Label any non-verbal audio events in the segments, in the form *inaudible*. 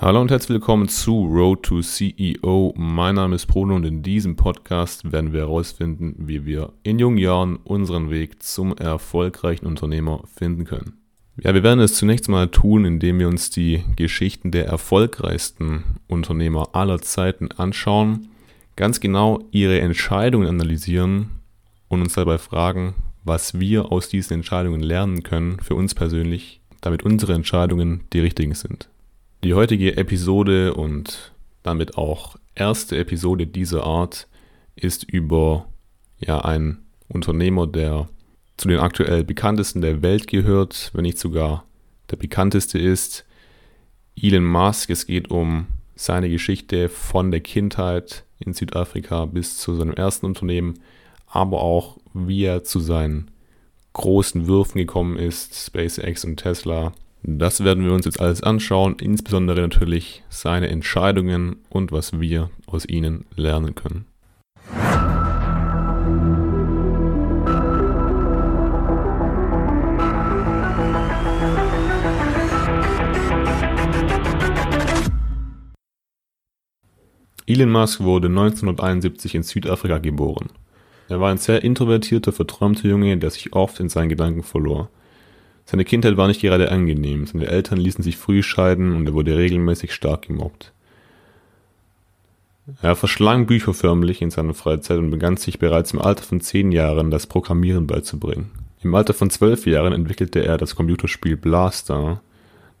Hallo und herzlich willkommen zu Road to CEO. Mein Name ist Bruno und in diesem Podcast werden wir herausfinden, wie wir in jungen Jahren unseren Weg zum erfolgreichen Unternehmer finden können. Ja, wir werden es zunächst mal tun, indem wir uns die Geschichten der erfolgreichsten Unternehmer aller Zeiten anschauen, ganz genau ihre Entscheidungen analysieren und uns dabei fragen, was wir aus diesen Entscheidungen lernen können für uns persönlich, damit unsere Entscheidungen die richtigen sind. Die heutige Episode und damit auch erste Episode dieser Art ist über ja, einen Unternehmer, der zu den aktuell bekanntesten der Welt gehört, wenn nicht sogar der bekannteste ist. Elon Musk. Es geht um seine Geschichte von der Kindheit in Südafrika bis zu seinem ersten Unternehmen, aber auch wie er zu seinen großen Würfen gekommen ist, SpaceX und Tesla das werden wir uns jetzt alles anschauen, insbesondere natürlich seine Entscheidungen und was wir aus ihnen lernen können. Elon Musk wurde 1971 in Südafrika geboren. Er war ein sehr introvertierter, verträumter Junge, der sich oft in seinen Gedanken verlor. Seine Kindheit war nicht gerade angenehm, seine Eltern ließen sich früh scheiden und er wurde regelmäßig stark gemobbt. Er verschlang Bücher förmlich in seiner Freizeit und begann sich bereits im Alter von zehn Jahren das Programmieren beizubringen. Im Alter von zwölf Jahren entwickelte er das Computerspiel Blaster,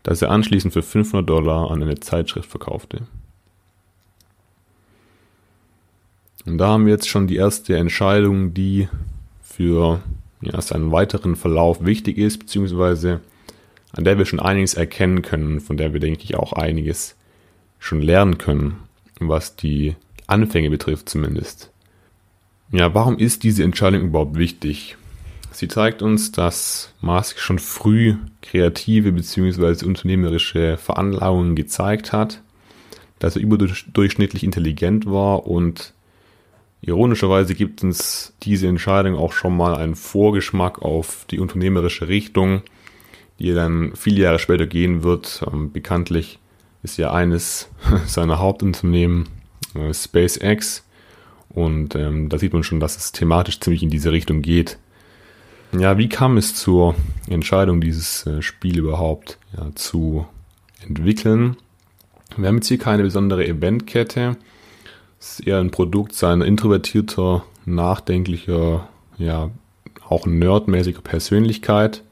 das er anschließend für 500 Dollar an eine Zeitschrift verkaufte. Und da haben wir jetzt schon die erste Entscheidung, die für ja, seinen weiteren Verlauf wichtig ist, beziehungsweise an der wir schon einiges erkennen können, von der wir, denke ich, auch einiges schon lernen können, was die Anfänge betrifft zumindest. Ja, warum ist diese Entscheidung überhaupt wichtig? Sie zeigt uns, dass Musk schon früh kreative bzw. unternehmerische Veranlagungen gezeigt hat, dass er überdurchschnittlich intelligent war und Ironischerweise gibt uns diese Entscheidung auch schon mal einen Vorgeschmack auf die unternehmerische Richtung, die dann viele Jahre später gehen wird. Ähm, bekanntlich ist ja eines *laughs* seiner Hauptunternehmen äh, SpaceX und ähm, da sieht man schon, dass es thematisch ziemlich in diese Richtung geht. Ja, wie kam es zur Entscheidung, dieses äh, Spiel überhaupt ja, zu entwickeln? Wir haben jetzt hier keine besondere Eventkette ist eher ein Produkt seiner introvertierter, nachdenklicher, ja, auch nerdmäßiger Persönlichkeit.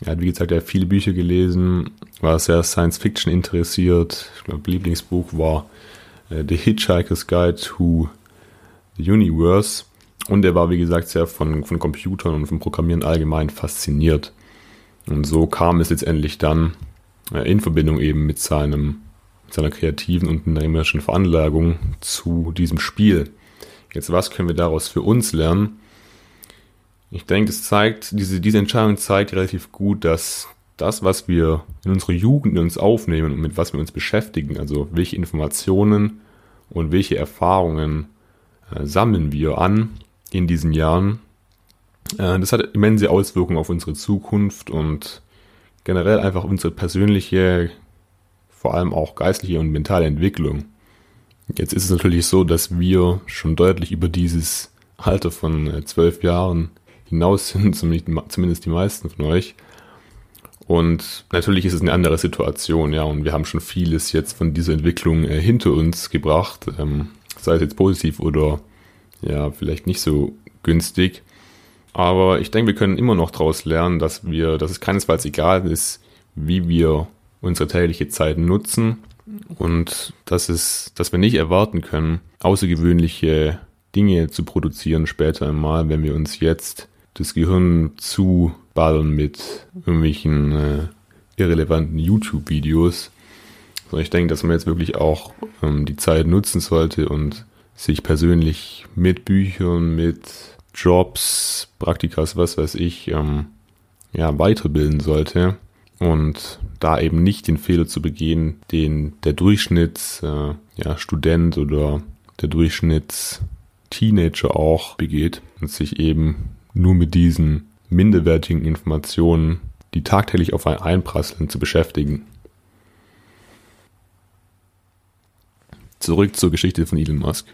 Er hat, wie gesagt, er hat viele Bücher gelesen, war sehr Science Fiction interessiert. Ich glaube, Lieblingsbuch war äh, The Hitchhiker's Guide to the Universe. Und er war, wie gesagt, sehr von, von Computern und vom Programmieren allgemein fasziniert. Und so kam es letztendlich dann äh, in Verbindung eben mit seinem seiner kreativen und unternehmerischen Veranlagung zu diesem Spiel. Jetzt, was können wir daraus für uns lernen? Ich denke, es zeigt, diese, diese Entscheidung zeigt relativ gut, dass das, was wir in unserer Jugend in uns aufnehmen und mit was wir uns beschäftigen, also welche Informationen und welche Erfahrungen äh, sammeln wir an in diesen Jahren, äh, das hat immense Auswirkungen auf unsere Zukunft und generell einfach unsere persönliche vor allem auch geistliche und mentale Entwicklung. Jetzt ist es natürlich so, dass wir schon deutlich über dieses Alter von äh, zwölf Jahren hinaus sind, *laughs* zumindest die meisten von euch. Und natürlich ist es eine andere Situation, ja, und wir haben schon vieles jetzt von dieser Entwicklung äh, hinter uns gebracht, ähm, sei es jetzt positiv oder ja, vielleicht nicht so günstig. Aber ich denke, wir können immer noch daraus lernen, dass wir, dass es keinesfalls egal ist, wie wir unsere tägliche Zeit nutzen und dass es, dass wir nicht erwarten können, außergewöhnliche Dinge zu produzieren später einmal, wenn wir uns jetzt das Gehirn zuballern mit irgendwelchen äh, irrelevanten YouTube-Videos. Also ich denke, dass man jetzt wirklich auch ähm, die Zeit nutzen sollte und sich persönlich mit Büchern, mit Jobs, Praktikas, was weiß ich, ähm, ja, weiterbilden sollte und da eben nicht den Fehler zu begehen, den der Durchschnitts äh, ja, oder der Durchschnitts Teenager auch begeht und sich eben nur mit diesen minderwertigen Informationen, die tagtäglich auf einen einprasseln, zu beschäftigen. zurück zur Geschichte von Elon Musk.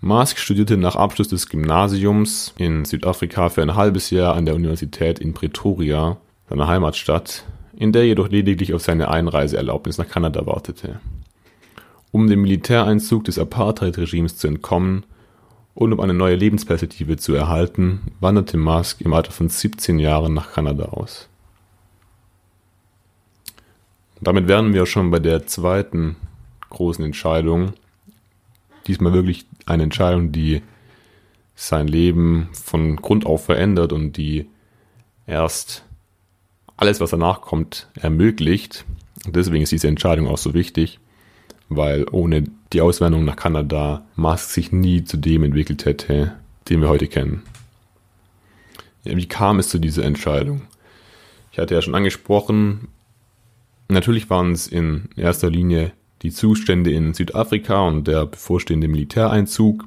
Musk studierte nach Abschluss des Gymnasiums in Südafrika für ein halbes Jahr an der Universität in Pretoria, seiner Heimatstadt, in der jedoch lediglich auf seine Einreiseerlaubnis nach Kanada wartete. Um dem Militäreinzug des Apartheid-Regimes zu entkommen und um eine neue Lebensperspektive zu erhalten, wanderte Musk im Alter von 17 Jahren nach Kanada aus. Damit wären wir schon bei der zweiten großen Entscheidung, diesmal wirklich eine Entscheidung, die sein Leben von Grund auf verändert und die erst alles, was danach kommt, ermöglicht. Deswegen ist diese Entscheidung auch so wichtig, weil ohne die Auswanderung nach Kanada Musk sich nie zu dem entwickelt hätte, den wir heute kennen. Ja, wie kam es zu dieser Entscheidung? Ich hatte ja schon angesprochen, natürlich waren es in erster Linie die Zustände in Südafrika und der bevorstehende Militäreinzug,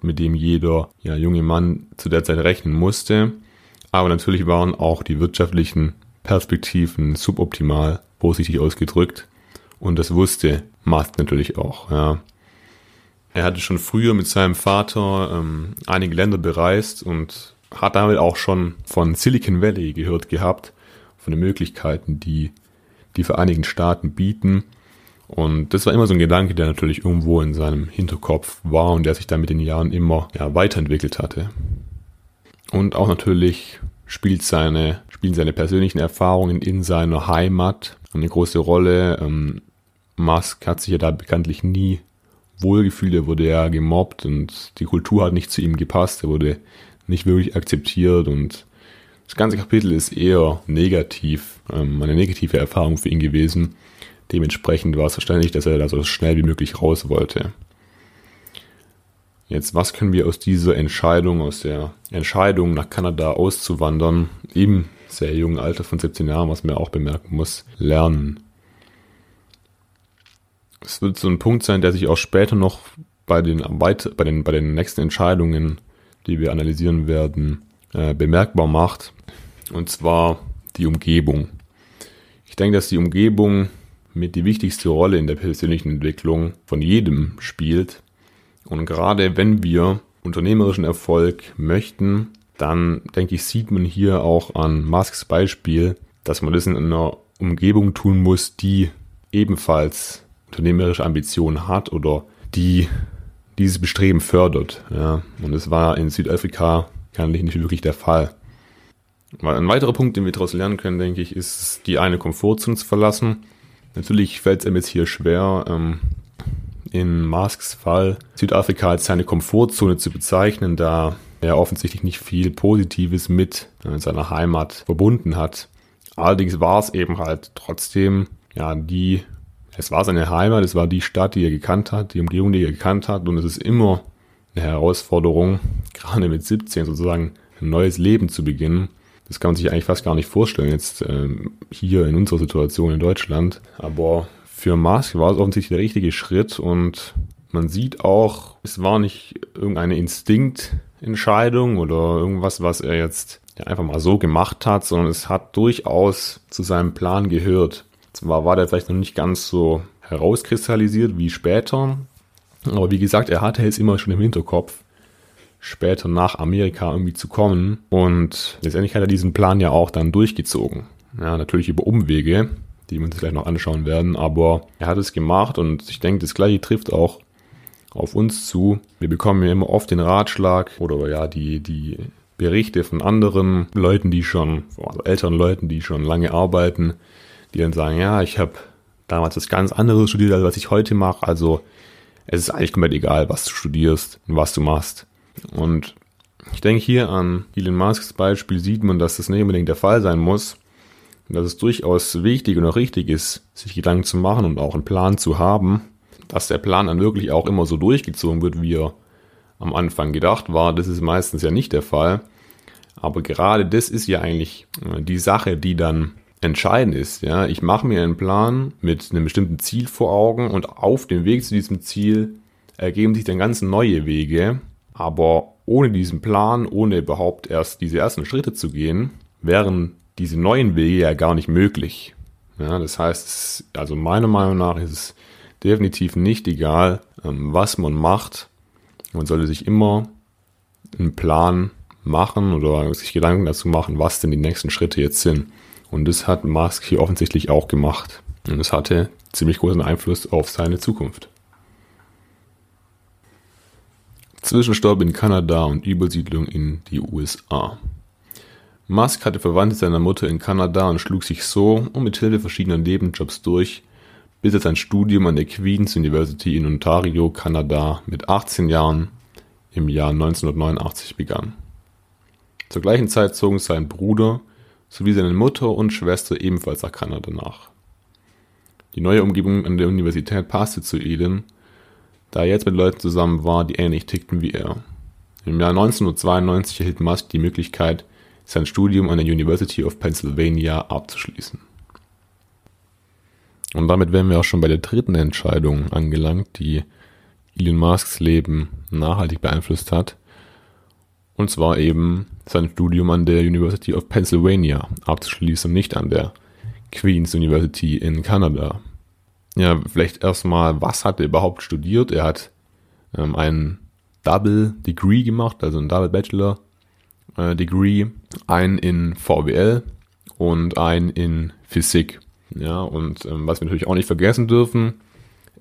mit dem jeder ja, junge Mann zu der Zeit rechnen musste. Aber natürlich waren auch die wirtschaftlichen Perspektiven suboptimal, vorsichtig ausgedrückt. Und das wusste Musk natürlich auch. Ja. Er hatte schon früher mit seinem Vater ähm, einige Länder bereist und hat damit auch schon von Silicon Valley gehört gehabt, von den Möglichkeiten, die die Vereinigten Staaten bieten. Und das war immer so ein Gedanke, der natürlich irgendwo in seinem Hinterkopf war und der sich dann mit den Jahren immer ja, weiterentwickelt hatte. Und auch natürlich spielt seine, spielen seine persönlichen Erfahrungen in seiner Heimat eine große Rolle. Ähm, Musk hat sich ja da bekanntlich nie wohlgefühlt, er wurde ja gemobbt und die Kultur hat nicht zu ihm gepasst, er wurde nicht wirklich akzeptiert und das ganze Kapitel ist eher negativ, ähm, eine negative Erfahrung für ihn gewesen. Dementsprechend war es verständlich, dass er da so schnell wie möglich raus wollte. Jetzt, was können wir aus dieser Entscheidung, aus der Entscheidung nach Kanada auszuwandern, im sehr jungen Alter von 17 Jahren, was man auch bemerken muss, lernen? Es wird so ein Punkt sein, der sich auch später noch bei den, bei den, bei den nächsten Entscheidungen, die wir analysieren werden, äh, bemerkbar macht. Und zwar die Umgebung. Ich denke, dass die Umgebung mit die wichtigste Rolle in der persönlichen Entwicklung von jedem spielt. Und gerade wenn wir unternehmerischen Erfolg möchten, dann denke ich, sieht man hier auch an Musks Beispiel, dass man das in einer Umgebung tun muss, die ebenfalls unternehmerische Ambitionen hat oder die dieses Bestreben fördert. Ja. Und es war in Südafrika eigentlich nicht wirklich der Fall. Ein weiterer Punkt, den wir daraus lernen können, denke ich, ist, die eine Komfortzone zu verlassen Natürlich fällt es einem jetzt hier schwer, ähm, in Masks Fall Südafrika als seine Komfortzone zu bezeichnen, da er offensichtlich nicht viel Positives mit seiner Heimat verbunden hat. Allerdings war es eben halt trotzdem, ja, die, es war seine Heimat, es war die Stadt, die er gekannt hat, die Umgebung, die er gekannt hat und es ist immer eine Herausforderung, gerade mit 17 sozusagen ein neues Leben zu beginnen. Das kann man sich eigentlich fast gar nicht vorstellen, jetzt ähm, hier in unserer Situation in Deutschland. Aber für Musk war es offensichtlich der richtige Schritt und man sieht auch, es war nicht irgendeine Instinktentscheidung oder irgendwas, was er jetzt einfach mal so gemacht hat, sondern es hat durchaus zu seinem Plan gehört. Zwar war der vielleicht noch nicht ganz so herauskristallisiert wie später, aber wie gesagt, er hatte es immer schon im Hinterkopf später nach Amerika irgendwie zu kommen. Und letztendlich hat er diesen Plan ja auch dann durchgezogen. Ja, natürlich über Umwege, die wir uns gleich noch anschauen werden, aber er hat es gemacht und ich denke, das gleiche trifft auch auf uns zu. Wir bekommen ja immer oft den Ratschlag oder ja die, die Berichte von anderen Leuten, die schon, also älteren Leuten, die schon lange arbeiten, die dann sagen, ja, ich habe damals das ganz anderes studiert, als was ich heute mache. Also es ist eigentlich komplett egal, was du studierst und was du machst. Und ich denke hier an Elon Musks Beispiel sieht man, dass das nicht unbedingt der Fall sein muss. Und dass es durchaus wichtig und auch richtig ist, sich Gedanken zu machen und auch einen Plan zu haben. Dass der Plan dann wirklich auch immer so durchgezogen wird, wie er am Anfang gedacht war, das ist meistens ja nicht der Fall. Aber gerade das ist ja eigentlich äh, die Sache, die dann entscheidend ist. Ja, ich mache mir einen Plan mit einem bestimmten Ziel vor Augen und auf dem Weg zu diesem Ziel ergeben sich dann ganz neue Wege, aber ohne diesen Plan, ohne überhaupt erst diese ersten Schritte zu gehen, wären diese neuen Wege ja gar nicht möglich. Ja, das heißt, also meiner Meinung nach ist es definitiv nicht egal, ähm, was man macht. Man sollte sich immer einen Plan machen oder sich Gedanken dazu machen, was denn die nächsten Schritte jetzt sind. Und das hat Musk hier offensichtlich auch gemacht. Und es hatte ziemlich großen Einfluss auf seine Zukunft. Zwischenstopp in Kanada und Übersiedlung in die USA. Musk hatte Verwandte seiner Mutter in Kanada und schlug sich so und mit Hilfe verschiedener Nebenjobs durch, bis er sein Studium an der Queen's University in Ontario, Kanada mit 18 Jahren im Jahr 1989 begann. Zur gleichen Zeit zogen sein Bruder sowie seine Mutter und Schwester ebenfalls nach Kanada nach. Die neue Umgebung an der Universität passte zu Eden, da er jetzt mit Leuten zusammen war, die ähnlich tickten wie er. Im Jahr 1992 erhielt Musk die Möglichkeit, sein Studium an der University of Pennsylvania abzuschließen. Und damit wären wir auch schon bei der dritten Entscheidung angelangt, die Elon Musks Leben nachhaltig beeinflusst hat. Und zwar eben sein Studium an der University of Pennsylvania abzuschließen, nicht an der Queen's University in Kanada. Ja, vielleicht erstmal, was hat er überhaupt studiert? Er hat ähm, ein Double Degree gemacht, also ein Double Bachelor äh, Degree, ein in VWL und ein in Physik. Ja, und ähm, was wir natürlich auch nicht vergessen dürfen,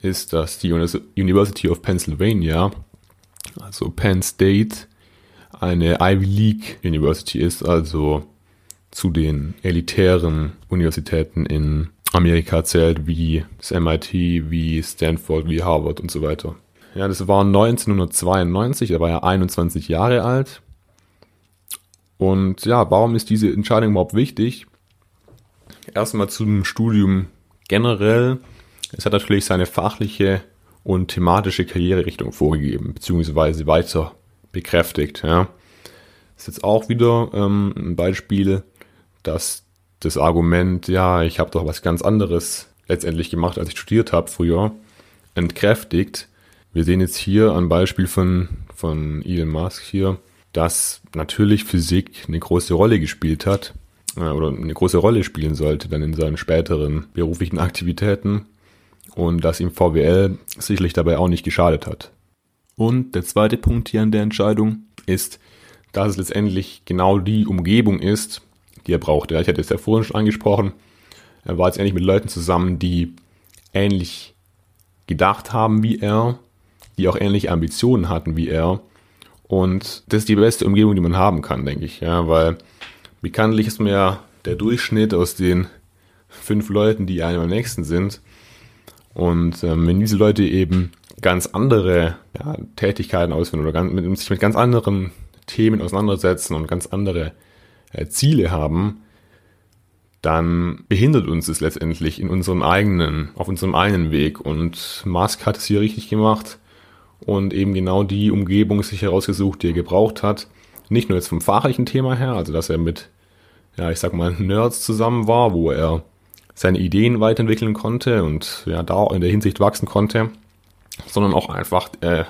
ist, dass die University of Pennsylvania, also Penn State, eine Ivy League University ist, also zu den elitären Universitäten in Amerika zählt, wie das MIT, wie Stanford, wie Harvard und so weiter. Ja, das war 1992, da war er 21 Jahre alt. Und ja, warum ist diese Entscheidung überhaupt wichtig? Erstmal zum Studium generell. Es hat natürlich seine fachliche und thematische Karriererichtung vorgegeben, beziehungsweise weiter bekräftigt. Ja. Ist jetzt auch wieder ähm, ein Beispiel, dass das Argument, ja, ich habe doch was ganz anderes letztendlich gemacht, als ich studiert habe früher, entkräftigt. Wir sehen jetzt hier ein Beispiel von, von Elon Musk hier, dass natürlich Physik eine große Rolle gespielt hat oder eine große Rolle spielen sollte dann in seinen späteren beruflichen Aktivitäten und dass ihm VWL sicherlich dabei auch nicht geschadet hat. Und der zweite Punkt hier an der Entscheidung ist, dass es letztendlich genau die Umgebung ist, die er braucht. Ja, ich hatte es ja vorhin schon angesprochen. Er war jetzt endlich mit Leuten zusammen, die ähnlich gedacht haben wie er, die auch ähnliche Ambitionen hatten wie er. Und das ist die beste Umgebung, die man haben kann, denke ich. Ja, weil bekanntlich ist mir ja der Durchschnitt aus den fünf Leuten, die einem am nächsten sind. Und ähm, wenn diese Leute eben ganz andere ja, Tätigkeiten ausführen oder ganz, mit, sich mit ganz anderen Themen auseinandersetzen und ganz andere äh, Ziele haben, dann behindert uns es letztendlich in unserem eigenen, auf unserem eigenen Weg. Und Musk hat es hier richtig gemacht und eben genau die Umgebung sich herausgesucht, die er gebraucht hat. Nicht nur jetzt vom fachlichen Thema her, also dass er mit, ja, ich sag mal, Nerds zusammen war, wo er seine Ideen weiterentwickeln konnte und ja, da in der Hinsicht wachsen konnte, sondern auch einfach äh,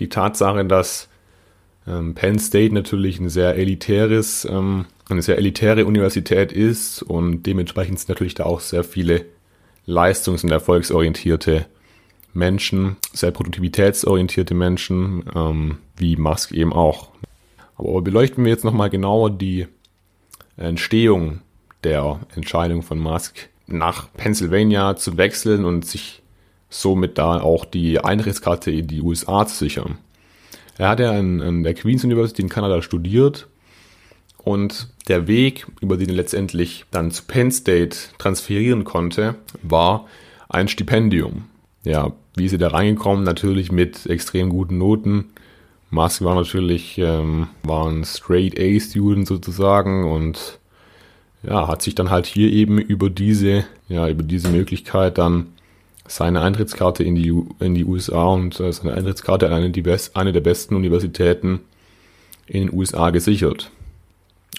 die Tatsache, dass ähm, Penn State natürlich ein sehr elitäres, ähm, eine sehr elitäre Universität ist und dementsprechend sind natürlich da auch sehr viele leistungs- und erfolgsorientierte Menschen, sehr produktivitätsorientierte Menschen, ähm, wie Musk eben auch. Aber beleuchten wir jetzt nochmal genauer die Entstehung der Entscheidung von Musk nach Pennsylvania zu wechseln und sich somit da auch die Eintrittskarte in die USA zu sichern. Er hat ja an, an der Queen's University in Kanada studiert und der Weg, über den er letztendlich dann zu Penn State transferieren konnte, war ein Stipendium. Ja, wie ist er da reingekommen? Natürlich mit extrem guten Noten. Musk war natürlich, ähm, war ein Straight A-Student sozusagen und ja, hat sich dann halt hier eben über diese, ja, über diese Möglichkeit dann seine Eintrittskarte in die, in die USA und äh, seine Eintrittskarte an eine, die best, eine der besten Universitäten in den USA gesichert.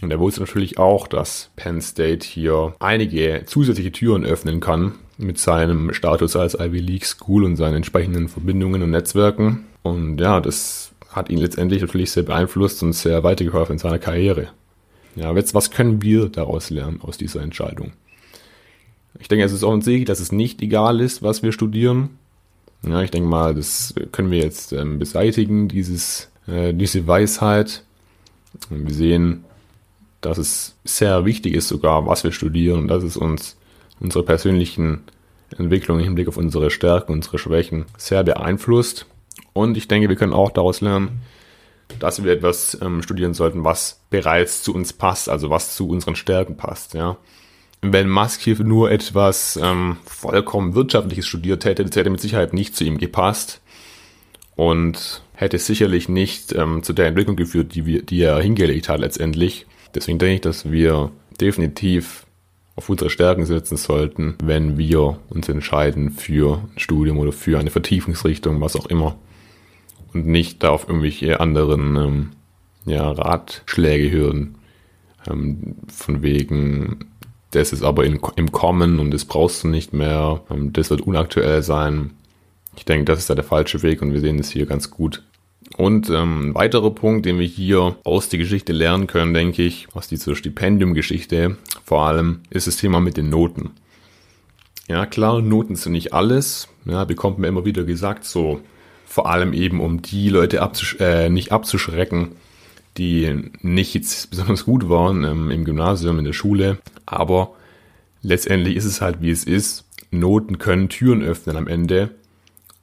Und er wusste natürlich auch, dass Penn State hier einige zusätzliche Türen öffnen kann mit seinem Status als Ivy League School und seinen entsprechenden Verbindungen und Netzwerken. Und ja, das hat ihn letztendlich natürlich sehr beeinflusst und sehr weitergeholfen in seiner Karriere. Ja, jetzt, was können wir daraus lernen aus dieser Entscheidung? Ich denke, es ist offensichtlich, dass es nicht egal ist, was wir studieren. Ja, ich denke mal, das können wir jetzt ähm, beseitigen, dieses, äh, diese Weisheit. Und wir sehen, dass es sehr wichtig ist sogar, was wir studieren und dass es uns unsere persönlichen Entwicklung im Hinblick auf unsere Stärken, unsere Schwächen sehr beeinflusst. Und ich denke, wir können auch daraus lernen, dass wir etwas ähm, studieren sollten, was bereits zu uns passt, also was zu unseren Stärken passt. Ja. Wenn Musk hier nur etwas ähm, vollkommen Wirtschaftliches studiert hätte, das hätte mit Sicherheit nicht zu ihm gepasst und hätte sicherlich nicht ähm, zu der Entwicklung geführt, die, wir, die er hingelegt hat letztendlich. Deswegen denke ich, dass wir definitiv auf unsere Stärken setzen sollten, wenn wir uns entscheiden für ein Studium oder für eine Vertiefungsrichtung, was auch immer. Und nicht da auf irgendwelche anderen ähm, ja, Ratschläge hören. Ähm, von wegen, das ist aber in, im Kommen und das brauchst du nicht mehr, ähm, das wird unaktuell sein. Ich denke, das ist da der falsche Weg und wir sehen das hier ganz gut. Und ähm, ein weiterer Punkt, den wir hier aus der Geschichte lernen können, denke ich, aus dieser Stipendiumgeschichte vor allem, ist das Thema mit den Noten. Ja, klar, Noten sind nicht alles. Ja, bekommt man immer wieder gesagt, so vor allem eben, um die Leute abzusch äh, nicht abzuschrecken, die nicht jetzt *laughs* besonders gut waren ähm, im Gymnasium, in der Schule. Aber letztendlich ist es halt, wie es ist. Noten können Türen öffnen am Ende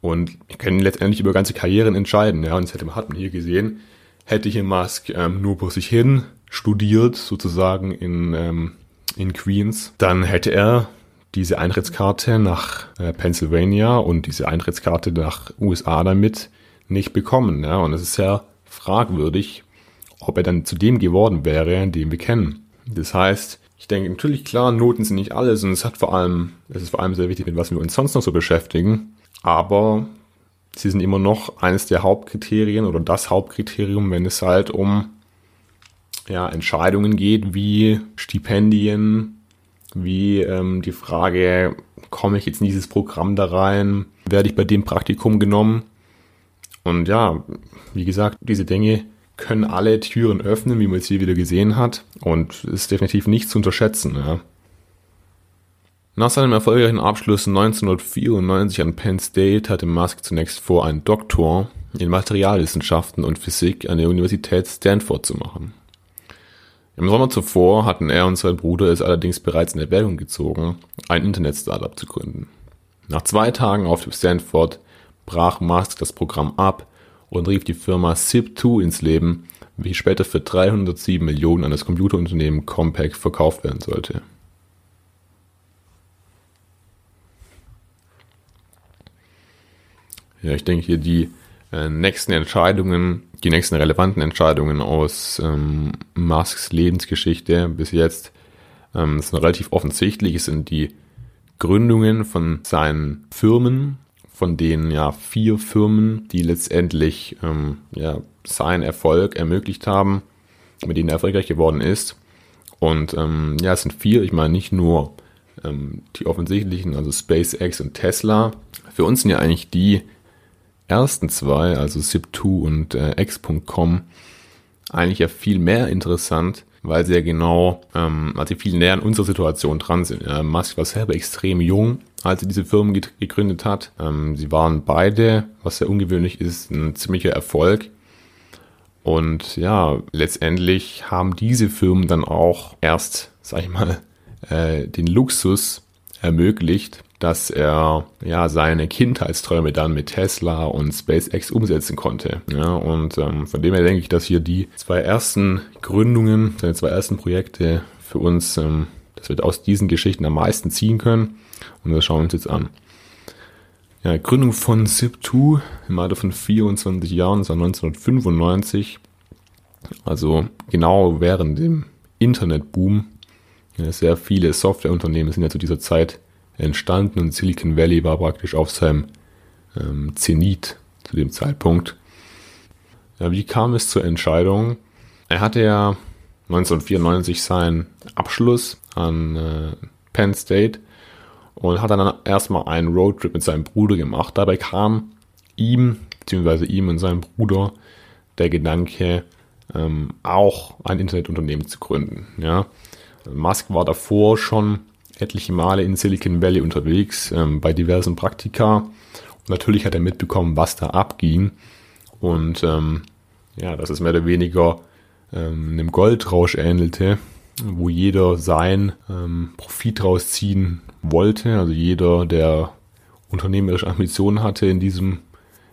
und können letztendlich über ganze Karrieren entscheiden. Ja, und das hätte, hat man hier gesehen, hätte hier Musk ähm, nur vor sich hin studiert, sozusagen in, ähm, in Queens, dann hätte er diese Eintrittskarte nach äh, Pennsylvania und diese Eintrittskarte nach USA damit nicht bekommen. Ja, und es ist sehr fragwürdig, ob er dann zu dem geworden wäre, den wir kennen. Das heißt, ich denke natürlich klar, Noten sind nicht alles und es hat vor allem, es ist vor allem sehr wichtig, mit was wir uns sonst noch so beschäftigen aber sie sind immer noch eines der Hauptkriterien oder das Hauptkriterium, wenn es halt um ja, Entscheidungen geht, wie Stipendien, wie ähm, die Frage, komme ich jetzt in dieses Programm da rein, werde ich bei dem Praktikum genommen? Und ja, wie gesagt, diese Dinge können alle Türen öffnen, wie man jetzt hier wieder gesehen hat. Und ist definitiv nicht zu unterschätzen. Ja. Nach seinem erfolgreichen Abschluss 1994 an Penn State hatte Musk zunächst vor, einen Doktor in Materialwissenschaften und Physik an der Universität Stanford zu machen. Im Sommer zuvor hatten er und sein Bruder es allerdings bereits in Erwägung gezogen, ein Internet-Startup zu gründen. Nach zwei Tagen auf Stanford brach Musk das Programm ab und rief die Firma SIP2 ins Leben, welche später für 307 Millionen an das Computerunternehmen Compaq verkauft werden sollte. Ja, ich denke hier die äh, nächsten Entscheidungen, die nächsten relevanten Entscheidungen aus ähm, Musks Lebensgeschichte bis jetzt ähm, sind relativ offensichtlich. Es sind die Gründungen von seinen Firmen, von denen ja vier Firmen, die letztendlich ähm, ja, seinen Erfolg ermöglicht haben, mit denen er erfolgreich geworden ist. Und ähm, ja, es sind vier, ich meine nicht nur ähm, die offensichtlichen, also SpaceX und Tesla. Für uns sind ja eigentlich die ersten zwei, also Zip2 und äh, X.com, eigentlich ja viel mehr interessant, weil sie ja genau, ähm, sie viel näher an unserer Situation dran sind. Ja, Musk war selber extrem jung, als er diese Firmen gegründet hat. Ähm, sie waren beide, was sehr ungewöhnlich ist, ein ziemlicher Erfolg. Und ja, letztendlich haben diese Firmen dann auch erst, sag ich mal, äh, den Luxus ermöglicht, dass er ja seine Kindheitsträume dann mit Tesla und SpaceX umsetzen konnte. Ja, und ähm, von dem her denke ich, dass hier die zwei ersten Gründungen, seine zwei ersten Projekte für uns, ähm, dass wir aus diesen Geschichten am meisten ziehen können. Und das schauen wir uns jetzt an. Ja, Gründung von Zip2 im Alter von 24 Jahren, das war 1995. Also genau während dem Internetboom. Ja, sehr viele Softwareunternehmen sind ja zu dieser Zeit entstanden und Silicon Valley war praktisch auf seinem ähm, Zenit zu dem Zeitpunkt. Ja, wie kam es zur Entscheidung? Er hatte ja 1994 seinen Abschluss an äh, Penn State und hat dann erstmal einen Roadtrip mit seinem Bruder gemacht. Dabei kam ihm, beziehungsweise ihm und seinem Bruder, der Gedanke, ähm, auch ein Internetunternehmen zu gründen. Ja. Musk war davor schon etliche Male in Silicon Valley unterwegs, ähm, bei diversen Praktika Natürlich hat er mitbekommen, was da abging. Und ähm, ja, dass es mehr oder weniger ähm, einem Goldrausch ähnelte, wo jeder sein ähm, Profit rausziehen wollte. Also jeder, der unternehmerische Ambitionen hatte in diesem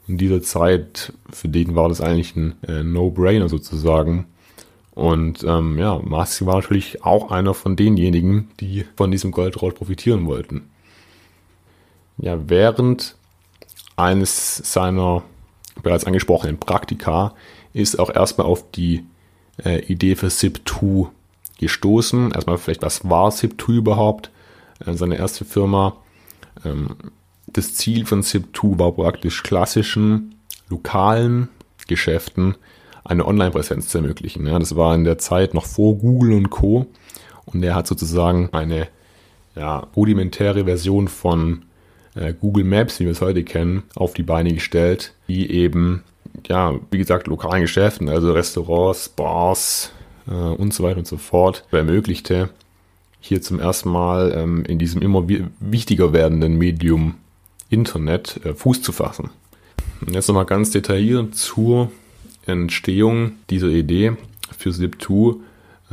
in dieser Zeit, für den war das eigentlich ein äh, No-Brainer sozusagen. Und ähm, ja, Musk war natürlich auch einer von denjenigen, die von diesem Goldrausch profitieren wollten. Ja, während eines seiner bereits angesprochenen Praktika ist auch erstmal auf die äh, Idee für SIP2 gestoßen. Erstmal vielleicht, was war SIP2 überhaupt? Äh, seine erste Firma. Ähm, das Ziel von SIP2 war praktisch klassischen, lokalen Geschäften eine Online-Präsenz zu ermöglichen. Ja, das war in der Zeit noch vor Google und Co. Und er hat sozusagen eine ja, rudimentäre Version von äh, Google Maps, wie wir es heute kennen, auf die Beine gestellt, die eben, ja, wie gesagt, lokalen Geschäften, also Restaurants, Bars äh, und so weiter und so fort, ermöglichte, hier zum ersten Mal ähm, in diesem immer wichtiger werdenden Medium Internet äh, Fuß zu fassen. Und jetzt nochmal ganz detailliert zur Entstehung dieser Idee für Zip2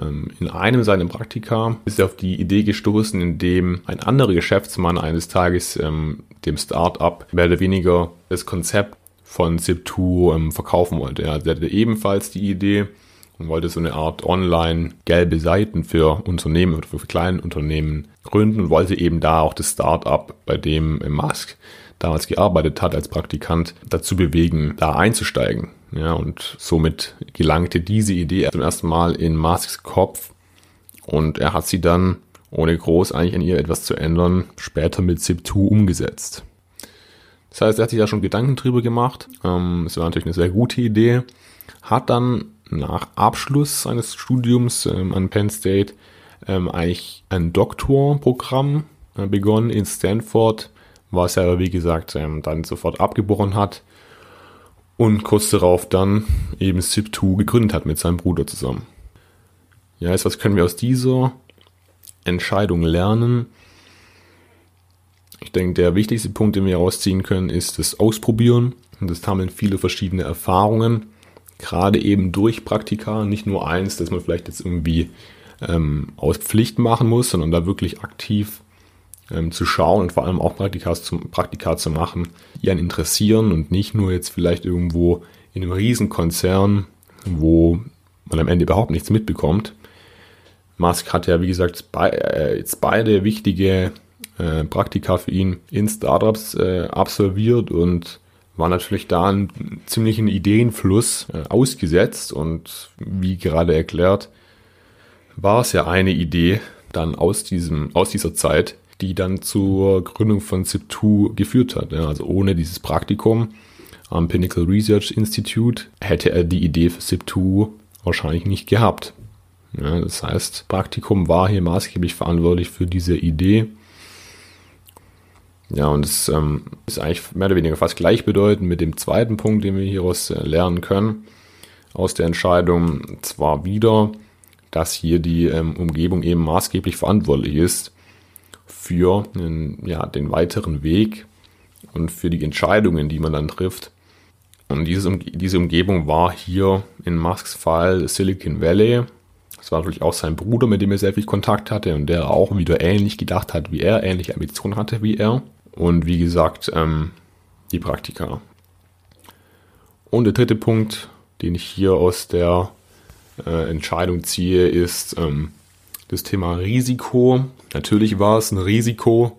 ähm, in einem seiner Praktika ist er auf die Idee gestoßen, indem ein anderer Geschäftsmann eines Tages ähm, dem Start-up mehr oder weniger das Konzept von Zip2 ähm, verkaufen wollte. Er hatte ebenfalls die Idee und wollte so eine Art online gelbe Seiten für Unternehmen oder für kleine Unternehmen gründen und wollte eben da auch das Start-up, bei dem Musk damals gearbeitet hat als Praktikant, dazu bewegen, da einzusteigen. Ja, und somit gelangte diese Idee zum ersten Mal in Musks Kopf und er hat sie dann, ohne groß eigentlich an ihr etwas zu ändern, später mit Zip2 umgesetzt. Das heißt, er hat sich da schon Gedanken drüber gemacht. Ähm, es war natürlich eine sehr gute Idee. Hat dann nach Abschluss seines Studiums ähm, an Penn State ähm, eigentlich ein Doktorprogramm äh, begonnen in Stanford, was er aber wie gesagt ähm, dann sofort abgebrochen hat und kurz darauf dann eben SIP2 gegründet hat mit seinem Bruder zusammen. Ja, jetzt was können wir aus dieser Entscheidung lernen? Ich denke, der wichtigste Punkt, den wir herausziehen können, ist das Ausprobieren und das Sammeln viele verschiedene Erfahrungen, gerade eben durch Praktika, nicht nur eins, dass man vielleicht jetzt irgendwie ähm, aus Pflicht machen muss, sondern da wirklich aktiv ähm, zu schauen und vor allem auch Praktika zu, Praktika zu machen, die einen interessieren und nicht nur jetzt vielleicht irgendwo in einem Riesenkonzern, wo man am Ende überhaupt nichts mitbekommt. Musk hat ja, wie gesagt, äh, jetzt beide wichtige äh, Praktika für ihn in Startups äh, absolviert und war natürlich da einen ziemlichen Ideenfluss ausgesetzt und wie gerade erklärt, war es ja eine Idee dann aus diesem, aus dieser Zeit, die dann zur Gründung von ZIP2 geführt hat. Ja, also ohne dieses Praktikum am Pinnacle Research Institute hätte er die Idee für ZIP2 wahrscheinlich nicht gehabt. Ja, das heißt, Praktikum war hier maßgeblich verantwortlich für diese Idee. Ja, und es ähm, ist eigentlich mehr oder weniger fast gleichbedeutend mit dem zweiten Punkt, den wir hieraus äh, lernen können. Aus der Entscheidung zwar wieder, dass hier die ähm, Umgebung eben maßgeblich verantwortlich ist für ja, den weiteren Weg und für die Entscheidungen, die man dann trifft. Und diese, diese Umgebung war hier in Musks Fall Silicon Valley. Das war natürlich auch sein Bruder, mit dem er sehr viel Kontakt hatte und der auch wieder ähnlich gedacht hat wie er, ähnliche Ambitionen hatte wie er. Und wie gesagt, ähm, die Praktika. Und der dritte Punkt, den ich hier aus der äh, Entscheidung ziehe, ist ähm, das Thema Risiko. Natürlich war es ein Risiko.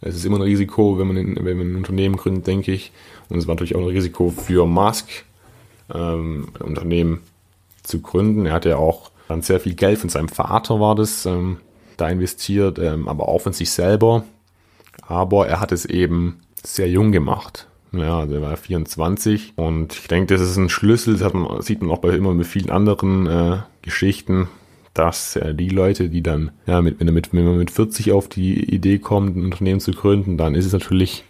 Es ist immer ein Risiko, wenn man, in, wenn man ein Unternehmen gründet, denke ich. Und es war natürlich auch ein Risiko für Musk, ähm, ein Unternehmen zu gründen. Er hatte ja auch dann sehr viel Geld von seinem Vater war das ähm, da investiert, ähm, aber auch von sich selber. Aber er hat es eben sehr jung gemacht. Ja, also er war 24 und ich denke, das ist ein Schlüssel, das man, sieht man auch bei immer mit vielen anderen äh, Geschichten, dass äh, die Leute, die dann, ja, mit, wenn, mit, wenn man mit 40 auf die Idee kommt, ein Unternehmen zu gründen, dann ist es natürlich,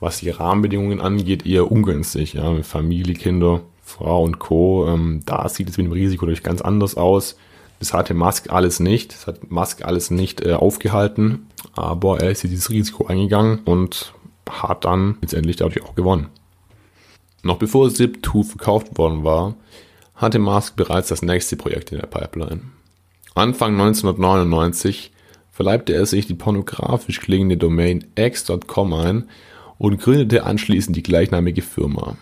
was die Rahmenbedingungen angeht, eher ungünstig. Ja, mit Familie, Kinder, Frau und Co. Ähm, da sieht es mit dem Risiko natürlich ganz anders aus. Das hatte Musk alles nicht. Das hat Musk alles nicht äh, aufgehalten. Aber er ist dieses Risiko eingegangen und hat dann letztendlich dadurch auch gewonnen. Noch bevor Zip2 verkauft worden war, hatte Musk bereits das nächste Projekt in der Pipeline. Anfang 1999 verleibte er sich die pornografisch klingende Domain x.com ein und gründete anschließend die gleichnamige Firma.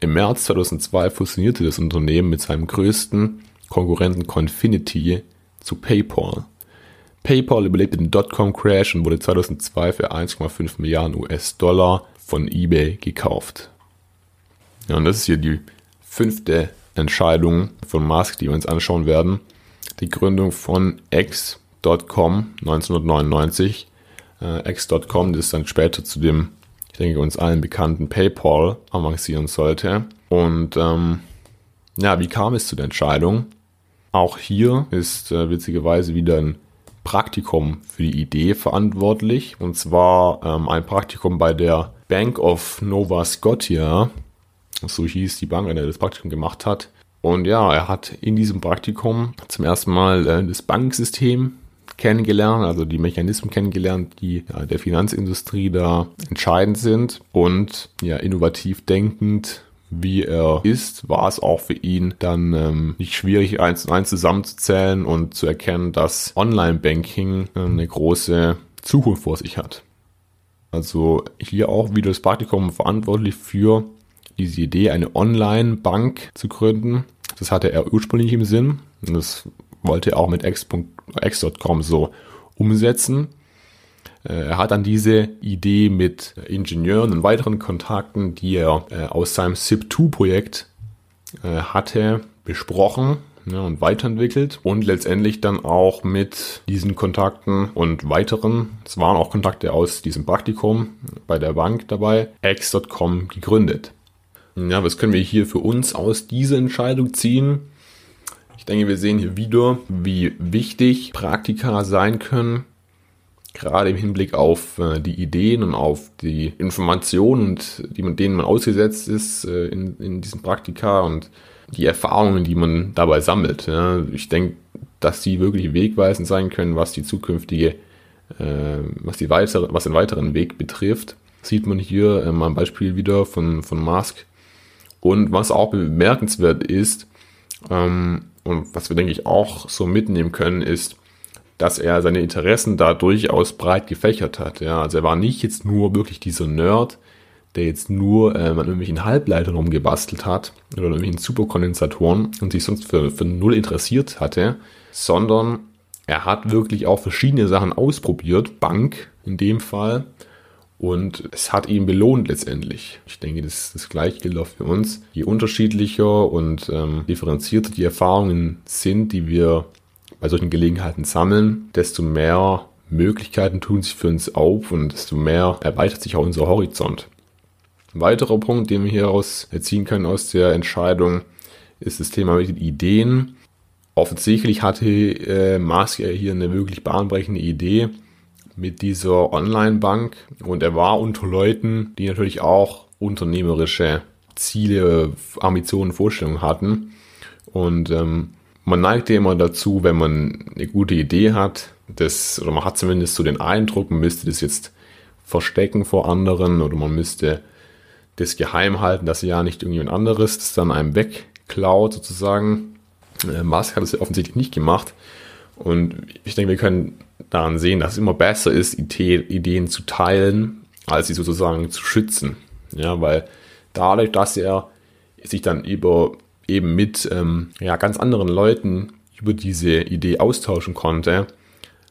Im März 2002 fusionierte das Unternehmen mit seinem größten Konkurrenten Confinity zu PayPal. PayPal überlebte den Dotcom-Crash und wurde 2002 für 1,5 Milliarden US-Dollar von eBay gekauft. Ja, und das ist hier die fünfte Entscheidung von Musk, die wir uns anschauen werden. Die Gründung von X.com 1999. Äh, X.com, das dann später zu dem, ich denke, uns allen bekannten PayPal avancieren sollte. Und ähm, ja, wie kam es zu der Entscheidung? Auch hier ist äh, witzigerweise wieder ein Praktikum für die Idee verantwortlich. Und zwar ähm, ein Praktikum bei der Bank of Nova Scotia so hieß die Bank, an der das Praktikum gemacht hat. Und ja, er hat in diesem Praktikum zum ersten Mal äh, das Banksystem kennengelernt, also die Mechanismen kennengelernt, die ja, der Finanzindustrie da entscheidend sind und ja, innovativ denkend wie er ist, war es auch für ihn dann ähm, nicht schwierig, eins und eins zusammenzuzählen und zu erkennen, dass Online-Banking äh, eine große Zukunft vor sich hat. Also hier auch wieder das Praktikum verantwortlich für diese Idee, eine Online-Bank zu gründen. Das hatte er ursprünglich im Sinn und das wollte er auch mit X.com so umsetzen. Äh, er hat dann diese Idee mit Ingenieuren und weiteren Kontakten, die er äh, aus seinem SIP2-Projekt äh, hatte, besprochen ja, und weiterentwickelt und letztendlich dann auch mit diesen Kontakten und weiteren, es waren auch Kontakte aus diesem Praktikum bei der Bank dabei, X.com gegründet. Ja, was können wir hier für uns aus dieser Entscheidung ziehen? Ich denke, wir sehen hier wieder, wie wichtig Praktika sein können, gerade im Hinblick auf äh, die Ideen und auf die Informationen, die man, denen man ausgesetzt ist äh, in, in diesem Praktika und die Erfahrungen, die man dabei sammelt. Ich denke, dass die wirklich wegweisend sein können, was die zukünftige, äh, was die weitere, was den weiteren Weg betrifft. Sieht man hier mal ein Beispiel wieder von, von Mask, und was auch bemerkenswert ist, ähm, und was wir, denke ich, auch so mitnehmen können, ist, dass er seine Interessen da durchaus breit gefächert hat. Ja, also er war nicht jetzt nur wirklich dieser Nerd, der jetzt nur äh, an irgendwelchen Halbleitern rumgebastelt hat oder an irgendwelchen Superkondensatoren und sich sonst für, für null interessiert hatte, sondern er hat wirklich auch verschiedene Sachen ausprobiert, Bank in dem Fall, und es hat ihn belohnt letztendlich. Ich denke, das, das gleiche gilt auch für uns. Je unterschiedlicher und ähm, differenzierter die Erfahrungen sind, die wir bei solchen Gelegenheiten sammeln, desto mehr Möglichkeiten tun sich für uns auf und desto mehr erweitert sich auch unser Horizont. Ein weiterer Punkt, den wir hieraus erziehen können aus der Entscheidung, ist das Thema mit den Ideen. Offensichtlich hatte äh, Musk hier eine wirklich bahnbrechende Idee, mit dieser Online-Bank und er war unter Leuten, die natürlich auch unternehmerische Ziele, Ambitionen, Vorstellungen hatten. Und ähm, man neigte immer dazu, wenn man eine gute Idee hat, das, oder man hat zumindest so den Eindruck, man müsste das jetzt verstecken vor anderen oder man müsste das geheim halten, dass ja nicht irgendjemand anderes das dann einem wegklaut sozusagen. Äh, Musk hat es ja offensichtlich nicht gemacht. Und ich denke, wir können daran sehen, dass es immer besser ist, Ideen zu teilen, als sie sozusagen zu schützen. Ja, weil dadurch, dass er sich dann über eben mit ähm, ja, ganz anderen Leuten über diese Idee austauschen konnte,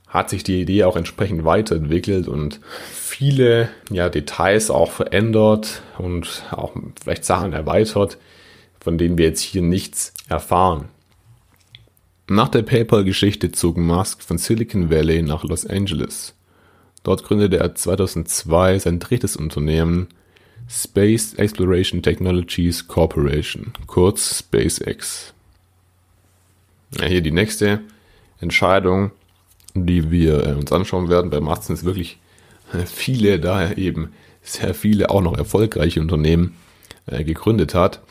hat sich die Idee auch entsprechend weiterentwickelt und viele ja, Details auch verändert und auch vielleicht Sachen erweitert, von denen wir jetzt hier nichts erfahren. Nach der PayPal-Geschichte zog Musk von Silicon Valley nach Los Angeles. Dort gründete er 2002 sein drittes Unternehmen Space Exploration Technologies Corporation, kurz SpaceX. Ja, hier die nächste Entscheidung, die wir äh, uns anschauen werden. Bei Musk sind es wirklich äh, viele, daher eben sehr viele auch noch erfolgreiche Unternehmen äh, gegründet hat.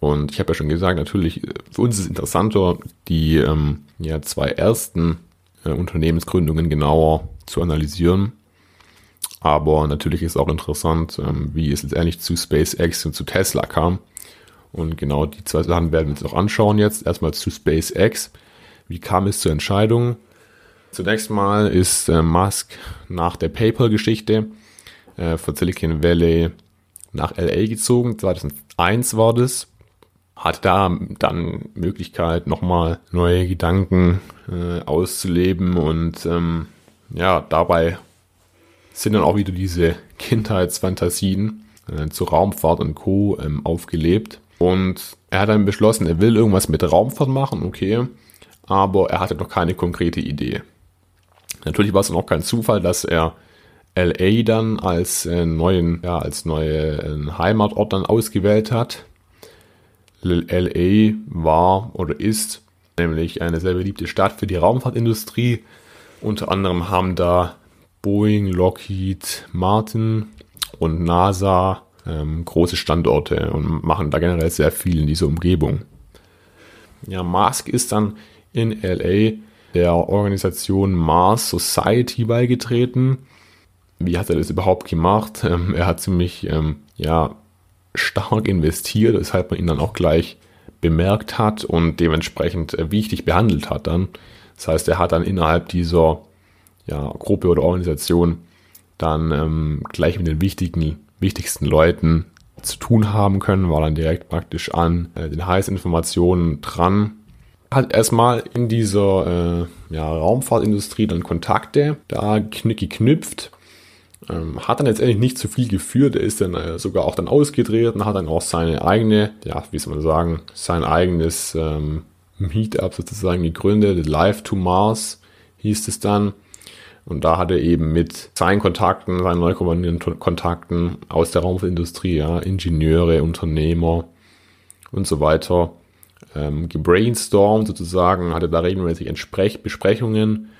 Und ich habe ja schon gesagt, natürlich, äh, für uns ist es interessanter, die ähm, ja, zwei ersten äh, Unternehmensgründungen genauer zu analysieren. Aber natürlich ist auch interessant, ähm, wie es letztendlich zu SpaceX und zu Tesla kam. Und genau die zwei Sachen werden wir uns auch anschauen jetzt. Erstmal zu SpaceX. Wie kam es zur Entscheidung? Zunächst mal ist äh, Musk nach der PayPal-Geschichte äh, von Silicon Valley nach LA gezogen. 2001 war das. Hat da dann Möglichkeit, nochmal neue Gedanken äh, auszuleben und ähm, ja, dabei sind dann auch wieder diese *laughs* Kindheitsfantasien äh, zu Raumfahrt und Co. Ähm, aufgelebt. Und er hat dann beschlossen, er will irgendwas mit Raumfahrt machen, okay, aber er hatte noch keine konkrete Idee. Natürlich war es dann auch kein Zufall, dass er LA dann als äh, neuen, ja, als neue äh, Heimatort dann ausgewählt hat. LA war oder ist nämlich eine sehr beliebte Stadt für die Raumfahrtindustrie. Unter anderem haben da Boeing, Lockheed Martin und NASA ähm, große Standorte und machen da generell sehr viel in dieser Umgebung. Ja, Musk ist dann in LA der Organisation Mars Society beigetreten. Wie hat er das überhaupt gemacht? *laughs* Ähm, er hat ziemlich ähm, ja, stark investiert, weshalb man ihn dann auch gleich bemerkt hat und dementsprechend äh, wichtig behandelt hat dann. Das heißt, er hat dann innerhalb dieser ja, Gruppe oder Organisation dann ähm, gleich mit den wichtigen, wichtigsten Leuten zu tun haben können, war dann direkt praktisch an äh, den heißen Informationen dran. Hat erstmal in dieser äh, ja, Raumfahrtindustrie dann Kontakte da geknüpft. Ähm, hat dann letztendlich nicht zu viel geführt. Er ist dann äh, sogar auch dann ausgetreten, hat dann auch seine eigene, ja, wie soll man sagen, sein eigenes ähm, Meetup sozusagen gegründet. Live to Mars hieß es dann. Und da hat er eben mit seinen Kontakten, seinen neu kommandierenden Kontakten aus der Raumfahrtindustrie, ja, Ingenieure, Unternehmer und so weiter, ähm, gebrainstormt sozusagen, hatte da regelmäßig Entsprech Besprechungen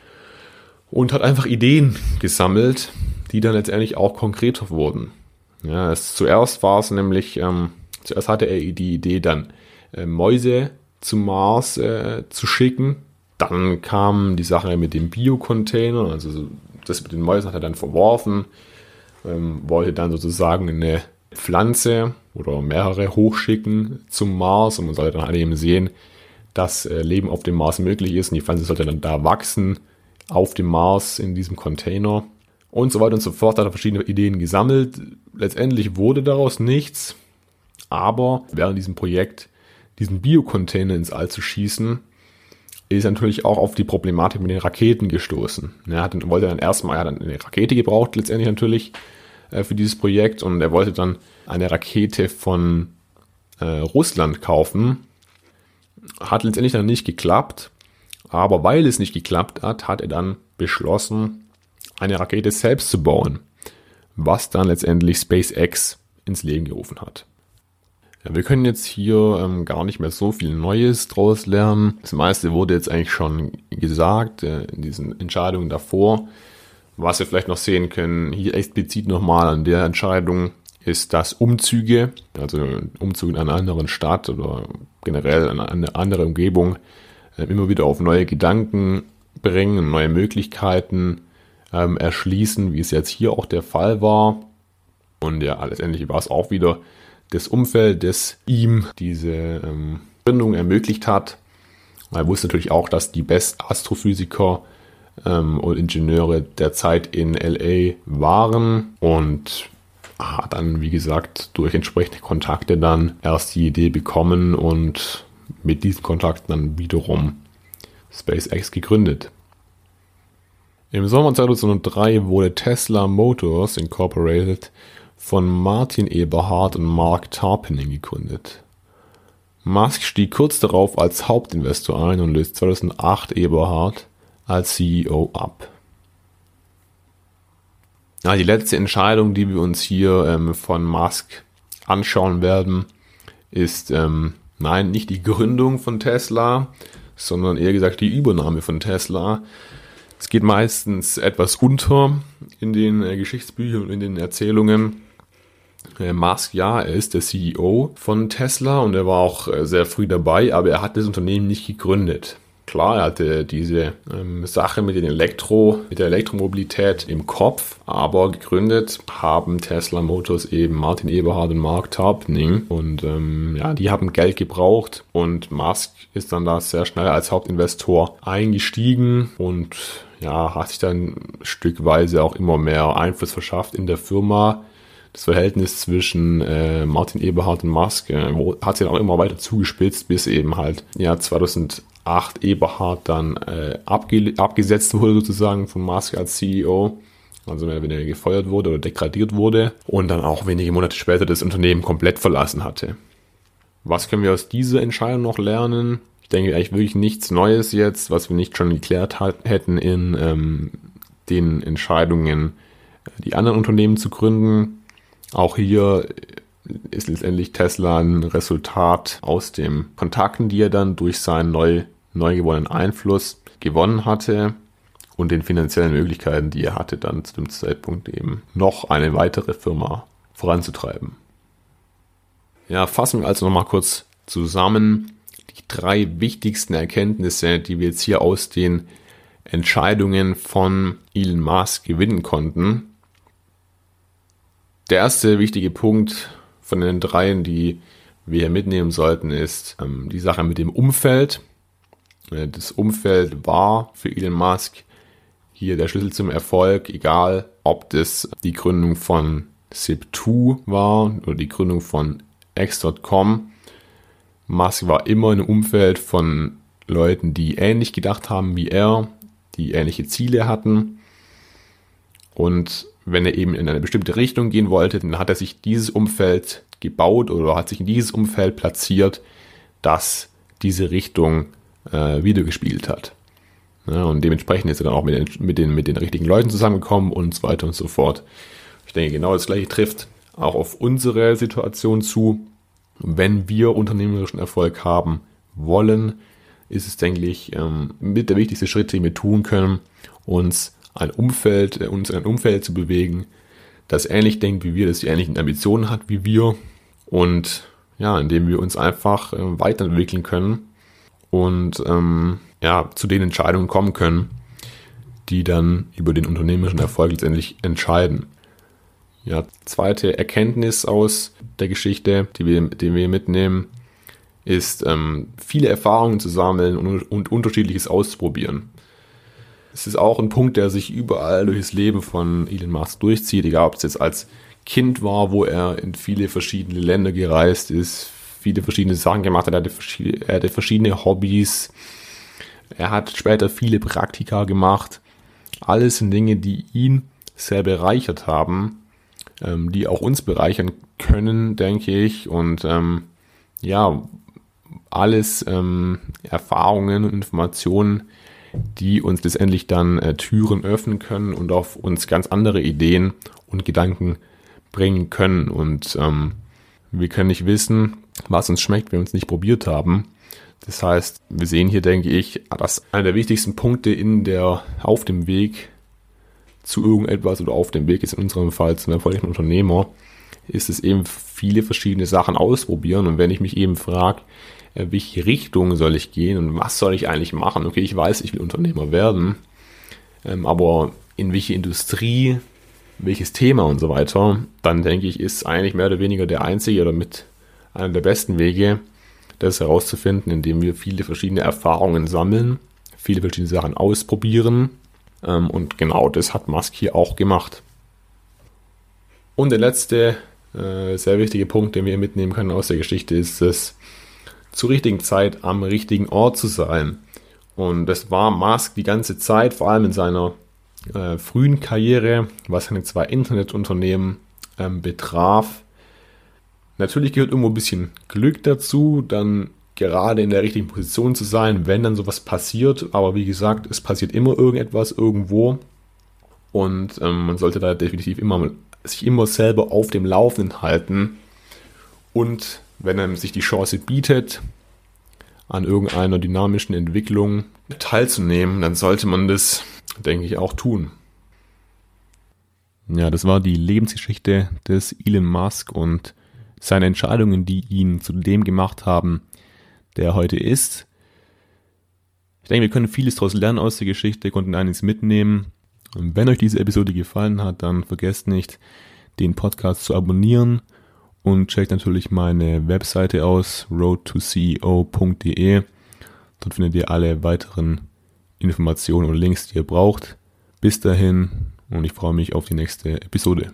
und hat einfach Ideen gesammelt, die dann letztendlich auch konkreter wurden. Ja, es, zuerst war es nämlich, ähm, zuerst hatte er die Idee dann, äh, Mäuse zum Mars äh, zu schicken, dann kam die Sache mit dem Bio-Container, also das mit den Mäusen hat er dann verworfen, ähm, wollte dann sozusagen eine Pflanze oder mehrere hochschicken zum Mars und man sollte dann halt eben sehen, dass äh, Leben auf dem Mars möglich ist. Und die Pflanze sollte dann da wachsen auf dem Mars in diesem Container und so weiter und so fort. Hat er verschiedene Ideen gesammelt. Letztendlich wurde daraus nichts, aber während diesem Projekt diesen Bio-Container ins All zu schießen, ist natürlich auch auf die Problematik mit den Raketen gestoßen. Er hat, wollte dann erstmal, er hat eine Rakete gebraucht, letztendlich natürlich äh, für dieses Projekt und er wollte dann eine Rakete von äh, Russland kaufen. Hat letztendlich dann nicht geklappt, aber weil es nicht geklappt hat, hat er dann beschlossen, eine Rakete selbst zu bauen, was dann letztendlich SpaceX ins Leben gerufen hat. Ja, wir können jetzt hier ähm, gar nicht mehr so viel Neues draus lernen. Das meiste wurde jetzt eigentlich schon gesagt äh, in diesen Entscheidungen davor. Was wir vielleicht noch sehen können, hier explizit nochmal an der Entscheidung, ist, dass Umzüge, also Umzug in einer anderen Stadt oder generell in eine andere Umgebung, äh, immer wieder auf neue Gedanken bringen, neue Möglichkeiten ähm, erschließen, wie es jetzt hier auch der Fall war. Und ja, letztendlich war es auch wieder das Umfeld, das ihm diese ähm, Gründung ermöglicht hat. Er wusste natürlich auch, dass die besten Astrophysiker ähm, und Ingenieure der Zeit in LA waren und hat dann, wie gesagt, durch entsprechende Kontakte dann erst die Idee bekommen und mit diesen Kontakten dann wiederum SpaceX gegründet. Im Sommer 2003 wurde Tesla Motors Incorporated von Martin Eberhard und Mark Tarpenning gegründet. Musk stieg kurz darauf als Hauptinvestor ein und löst 2008 Eberhard als CEO ab. Ja, die letzte Entscheidung, die wir uns hier ähm, von Musk anschauen werden, ist ähm, nein, nicht die Gründung von Tesla, sondern eher gesagt die Übernahme von Tesla. Es geht meistens etwas unter in den äh, Geschichtsbüchern und in den Erzählungen. Äh, Musk, ja, er ist der CEO von Tesla und er war auch äh, sehr früh dabei, aber er hat das Unternehmen nicht gegründet. Klar, er hatte diese ähm, Sache mit den Elektro, mit der Elektromobilität im Kopf, aber gegründet haben Tesla Motors eben Martin Eberhard und Mark Tarpning und ähm, ja, die haben Geld gebraucht und Musk ist dann da sehr schnell als Hauptinvestor eingestiegen und ja, hat sich dann stückweise auch immer mehr Einfluss verschafft in der Firma das Verhältnis zwischen äh, Martin Eberhard und Musk äh, hat sich dann auch immer weiter zugespitzt, bis eben halt ja 2008 Eberhard dann äh, abge abgesetzt wurde sozusagen von Musk als CEO. Also wenn er gefeuert wurde oder degradiert wurde und dann auch wenige Monate später das Unternehmen komplett verlassen hatte. Was können wir aus dieser Entscheidung noch lernen? Ich denke eigentlich wirklich nichts Neues jetzt, was wir nicht schon geklärt hätten in ähm, den Entscheidungen, die anderen Unternehmen zu gründen. Auch hier ist letztendlich Tesla ein Resultat aus den Kontakten, die er dann durch seinen neu, neu gewonnenen Einfluss gewonnen hatte und den finanziellen Möglichkeiten, die er hatte, dann zu dem Zeitpunkt eben noch eine weitere Firma voranzutreiben. Ja, fassen wir also nochmal kurz zusammen die drei wichtigsten Erkenntnisse, die wir jetzt hier aus den Entscheidungen von Elon Musk gewinnen konnten. Der erste wichtige Punkt von den dreien, die wir mitnehmen sollten, ist ähm, die Sache mit dem Umfeld. Äh, das Umfeld war für Elon Musk hier der Schlüssel zum Erfolg, egal ob das die Gründung von Zip2 war oder die Gründung von X.com. Musk war immer in einem Umfeld von Leuten, die ähnlich gedacht haben wie er, die ähnliche Ziele hatten. Und wenn er eben in eine bestimmte Richtung gehen wollte, dann hat er sich dieses Umfeld gebaut oder hat sich in dieses Umfeld platziert, das diese Richtung äh, wiedergespiegelt hat. Ja, und dementsprechend ist er dann auch mit den, mit, den, mit den richtigen Leuten zusammengekommen und so weiter und so fort. Ich denke, genau das gleiche trifft auch auf unsere Situation zu. Wenn wir unternehmerischen Erfolg haben wollen, ist es, denke ich, ähm, mit der wichtigste Schritt, den wir tun können, uns ein Umfeld, äh, uns in ein Umfeld zu bewegen, das ähnlich denkt wie wir, das die ähnlichen Ambitionen hat wie wir und ja, indem wir uns einfach äh, weiterentwickeln können und ähm, ja, zu den Entscheidungen kommen können, die dann über den unternehmerischen Erfolg letztendlich entscheiden. Ja, zweite Erkenntnis aus der Geschichte, die wir, die wir mitnehmen, ist ähm, viele Erfahrungen zu sammeln und, und unterschiedliches auszuprobieren. Es ist auch ein Punkt, der sich überall durch das Leben von Elon Musk durchzieht, egal ob es jetzt als Kind war, wo er in viele verschiedene Länder gereist ist, viele verschiedene Sachen gemacht hat, er hatte, er hatte verschiedene Hobbys, er hat später viele Praktika gemacht. Alles sind Dinge, die ihn sehr bereichert haben, ähm, die auch uns bereichern können, denke ich. Und ähm, ja, alles ähm, Erfahrungen und Informationen, die uns letztendlich dann äh, Türen öffnen können und auf uns ganz andere Ideen und Gedanken bringen können. Und ähm, wir können nicht wissen, was uns schmeckt, wenn wir es nicht probiert haben. Das heißt, wir sehen hier, denke ich, dass einer der wichtigsten Punkte in der, auf dem Weg zu irgendetwas oder auf dem Weg ist in unserem Fall zum erfolgreichen Unternehmer, ist es eben viele verschiedene Sachen ausprobieren. Und wenn ich mich eben frage, äh, welche Richtung soll ich gehen und was soll ich eigentlich machen? Okay, ich weiß, ich will Unternehmer werden, ähm, aber in welche Industrie, welches Thema und so weiter, dann denke ich, ist eigentlich mehr oder weniger der einzige oder mit einer der besten Wege, das herauszufinden, indem wir viele verschiedene Erfahrungen sammeln, viele verschiedene Sachen ausprobieren. Ähm, und genau das hat Musk hier auch gemacht. Und der letzte äh, sehr wichtige Punkt, den wir mitnehmen können aus der Geschichte, ist es, zur richtigen Zeit am richtigen Ort zu sein. Und das war Musk die ganze Zeit, vor allem in seiner äh, frühen Karriere, was seine zwei Internetunternehmen ähm, betraf. Natürlich gehört irgendwo ein bisschen Glück dazu, dann gerade in der richtigen Position zu sein, wenn dann sowas passiert. Aber wie gesagt, es passiert immer irgendetwas irgendwo. Und ähm, man sollte da definitiv immer sich immer selber auf dem Laufenden halten und wenn einem sich die Chance bietet, an irgendeiner dynamischen Entwicklung teilzunehmen, dann sollte man das, denke ich, auch tun. Ja, das war die Lebensgeschichte des Elon Musk und seine Entscheidungen, die ihn zu dem gemacht haben, der er heute ist. Ich denke, wir können vieles daraus lernen aus der Geschichte, konnten einiges mitnehmen. Und wenn euch diese Episode gefallen hat, dann vergesst nicht, den Podcast zu abonnieren und checkt natürlich meine Webseite aus, roadtoceo.de. Dort findet ihr alle weiteren Informationen und Links, die ihr braucht. Bis dahin und ich freue mich auf die nächste Episode.